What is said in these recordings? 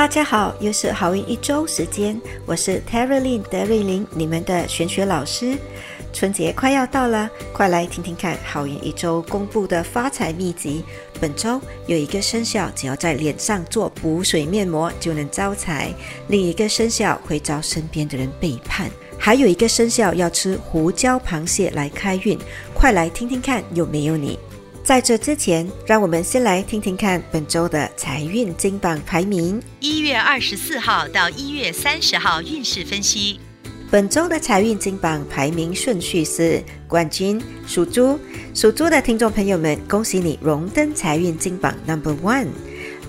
大家好，又是好运一周时间，我是 Terry Lin 德瑞琳，你们的玄学老师。春节快要到了，快来听听看好运一周公布的发财秘籍。本周有一个生肖，只要在脸上做补水面膜就能招财；另一个生肖会遭身边的人背叛；还有一个生肖要吃胡椒螃蟹来开运。快来听听看有没有你！在这之前，让我们先来听听看本周的财运金榜排名。一月二十四号到一月三十号运势分析。本周的财运金榜排名顺序是：冠军属猪，属猪的听众朋友们，恭喜你荣登财运金榜 Number One。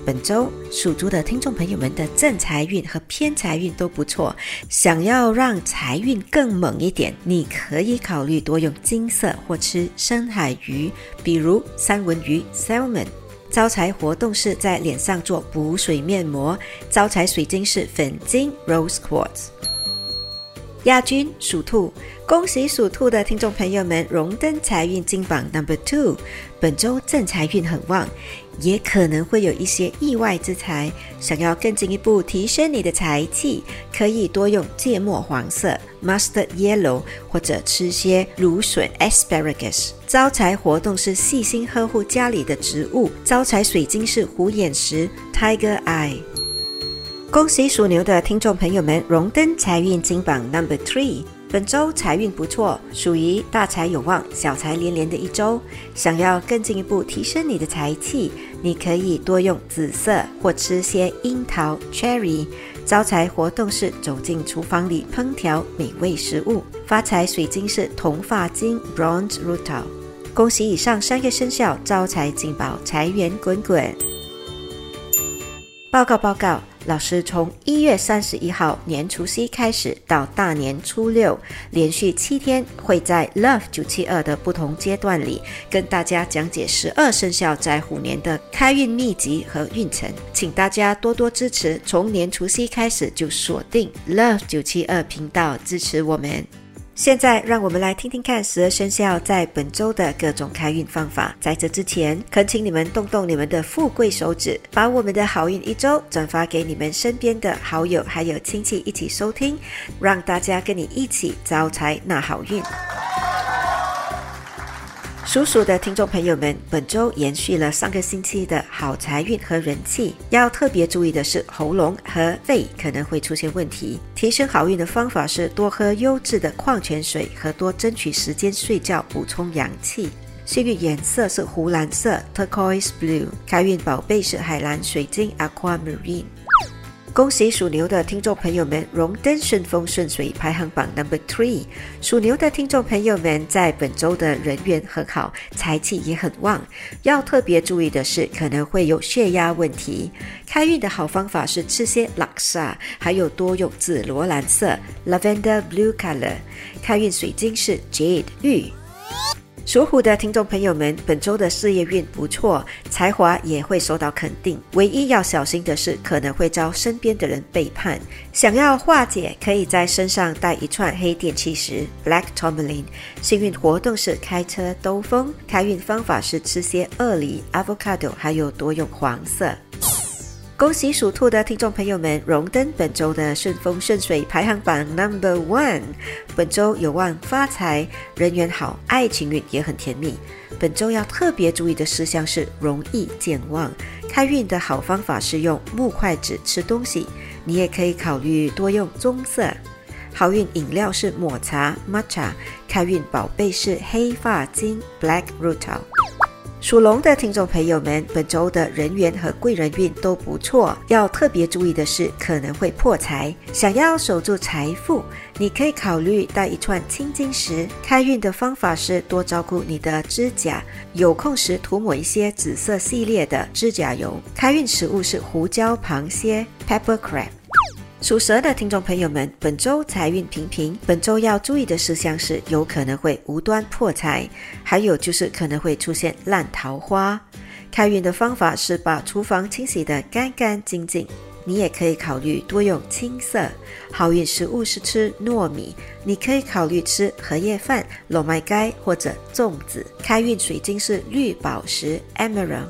本周属猪的听众朋友们的正财运和偏财运都不错，想要让财运更猛一点，你可以考虑多用金色或吃深海鱼，比如三文鱼 （salmon）。招财活动是在脸上做补水面膜，招财水晶是粉晶 （rose quartz）。亚军属兔，恭喜属兔的听众朋友们荣登财运金榜 Number Two。本周正财运很旺，也可能会有一些意外之财。想要更进一步提升你的财气，可以多用芥末黄色 （mustard yellow） 或者吃些芦笋 （asparagus）。招财活动是细心呵护家里的植物，招财水晶是虎眼石 （tiger eye）。恭喜属牛的听众朋友们荣登财运金榜 Number Three。本周财运不错，属于大财有望、小财连连的一周。想要更进一步提升你的财气，你可以多用紫色或吃些樱桃 （cherry）。招财活动是走进厨房里烹调美味食物。发财水晶是铜发晶 （bronze rutil）。恭喜以上三个生肖招财进宝，财源滚滚。报告报告。老师从一月三十一号年除夕开始到大年初六，连续七天会在 Love 九七二的不同阶段里跟大家讲解十二生肖在虎年的开运秘籍和运程，请大家多多支持。从年除夕开始就锁定 Love 九七二频道支持我们。现在让我们来听听看十二生肖在本周的各种开运方法。在这之前，恳请你们动动你们的富贵手指，把我们的好运一周转发给你们身边的好友还有亲戚一起收听，让大家跟你一起招财纳好运。属鼠的听众朋友们，本周延续了上个星期的好财运和人气，要特别注意的是喉咙和肺可能会出现问题。提升好运的方法是多喝优质的矿泉水和多争取时间睡觉，补充阳气。幸运颜色是湖蓝色 （turquoise blue），开运宝贝是海蓝水晶 （aquamarine）。恭喜属牛的听众朋友们荣登顺风顺水排行榜 number three。属牛的听众朋友们在本周的人缘很好，财气也很旺。要特别注意的是，可能会有血压问题。开运的好方法是吃些拉萨，还有多用紫罗兰色 （lavender blue color）。开运水晶是 jade 玉。属虎的听众朋友们，本周的事业运不错，才华也会受到肯定。唯一要小心的是，可能会遭身边的人背叛。想要化解，可以在身上带一串黑电气石 （Black Tourmaline）。幸运活动是开车兜风。开运方法是吃些鳄梨 （Avocado），还有多用黄色。恭喜属兔的听众朋友们荣登本周的顺风顺水排行榜 Number One。本周有望发财，人缘好，爱情运也很甜蜜。本周要特别注意的事项是容易健忘。开运的好方法是用木筷子吃东西，你也可以考虑多用棕色。好运饮料是抹茶 （matcha），开运宝贝是黑发晶 （black rutil）。属龙的听众朋友们，本周的人缘和贵人运都不错，要特别注意的是可能会破财。想要守住财富，你可以考虑带一串青金石。开运的方法是多照顾你的指甲，有空时涂抹一些紫色系列的指甲油。开运食物是胡椒螃蟹 （pepper crab）。属蛇的听众朋友们，本周财运平平。本周要注意的事项是，有可能会无端破财，还有就是可能会出现烂桃花。开运的方法是把厨房清洗得干干净净。你也可以考虑多用青色。好运食物是吃糯米，你可以考虑吃荷叶饭、糯麦盖或者粽子。开运水晶是绿宝石 （emerald）。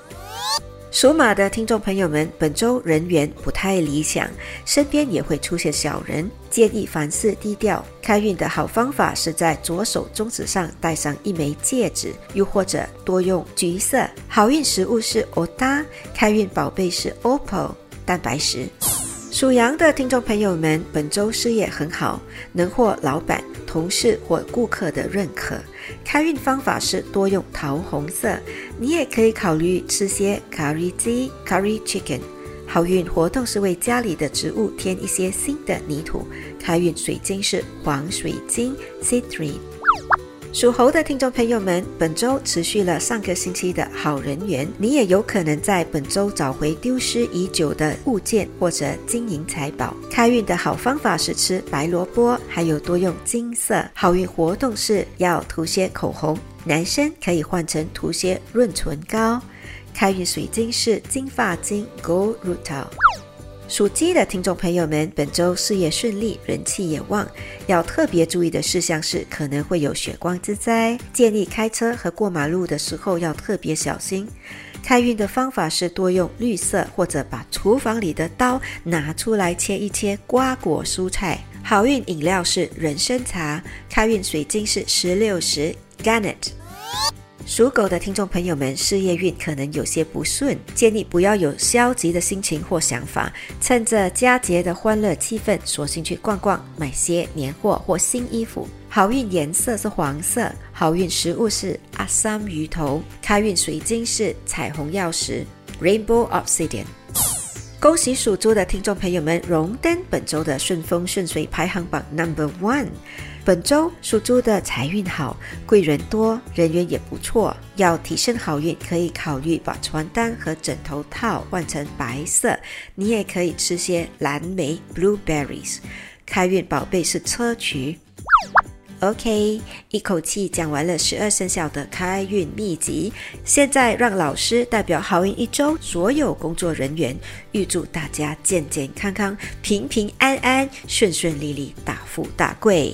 属马的听众朋友们，本周人缘不太理想，身边也会出现小人，建议凡事低调。开运的好方法是在左手中指上戴上一枚戒指，又或者多用橘色。好运食物是 o d a 开运宝贝是 OPPO 蛋白石。属羊的听众朋友们，本周事业很好，能获老板、同事或顾客的认可。开运方法是多用桃红色，你也可以考虑吃些 curry 鸡 （curry chicken）。好运活动是为家里的植物添一些新的泥土。开运水晶是黄水晶 （citrine）。属猴的听众朋友们，本周持续了上个星期的好人缘，你也有可能在本周找回丢失已久的物件或者金银财宝。开运的好方法是吃白萝卜，还有多用金色。好运活动是要涂些口红，男生可以换成涂些润唇膏。开运水晶是金发晶 （Gold Rutil）。属鸡的听众朋友们，本周事业顺利，人气也旺。要特别注意的事项是，可能会有血光之灾，建议开车和过马路的时候要特别小心。开运的方法是多用绿色，或者把厨房里的刀拿出来切一切瓜果蔬菜。好运饮料是人参茶，开运水晶是石榴石 （Garnet）。属狗的听众朋友们，事业运可能有些不顺，建议不要有消极的心情或想法。趁着佳节的欢乐气氛，索性去逛逛，买些年货或新衣服。好运颜色是黄色，好运食物是阿三鱼头，开运水晶是彩虹曜石 （Rainbow Obsidian）。恭喜属猪的听众朋友们荣登本周的顺风顺水排行榜 Number One。本周属猪的财运好，贵人多，人缘也不错。要提升好运，可以考虑把床单和枕头套换成白色。你也可以吃些蓝莓 （blueberries）。开运宝贝是砗磲。OK，一口气讲完了十二生肖的开运秘籍，现在让老师代表好运一周所有工作人员，预祝大家健健康康、平平安安、顺顺利利、大富大贵。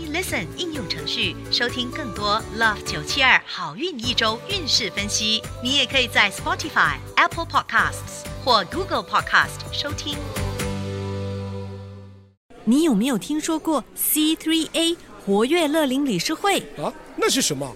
Listen 应用程序收听更多 Love 九七二好运一周运势分析。你也可以在 Spotify、Apple Podcasts 或 Google Podcast 收听。你有没有听说过 C3A 活跃乐龄理事会？啊，那是什么？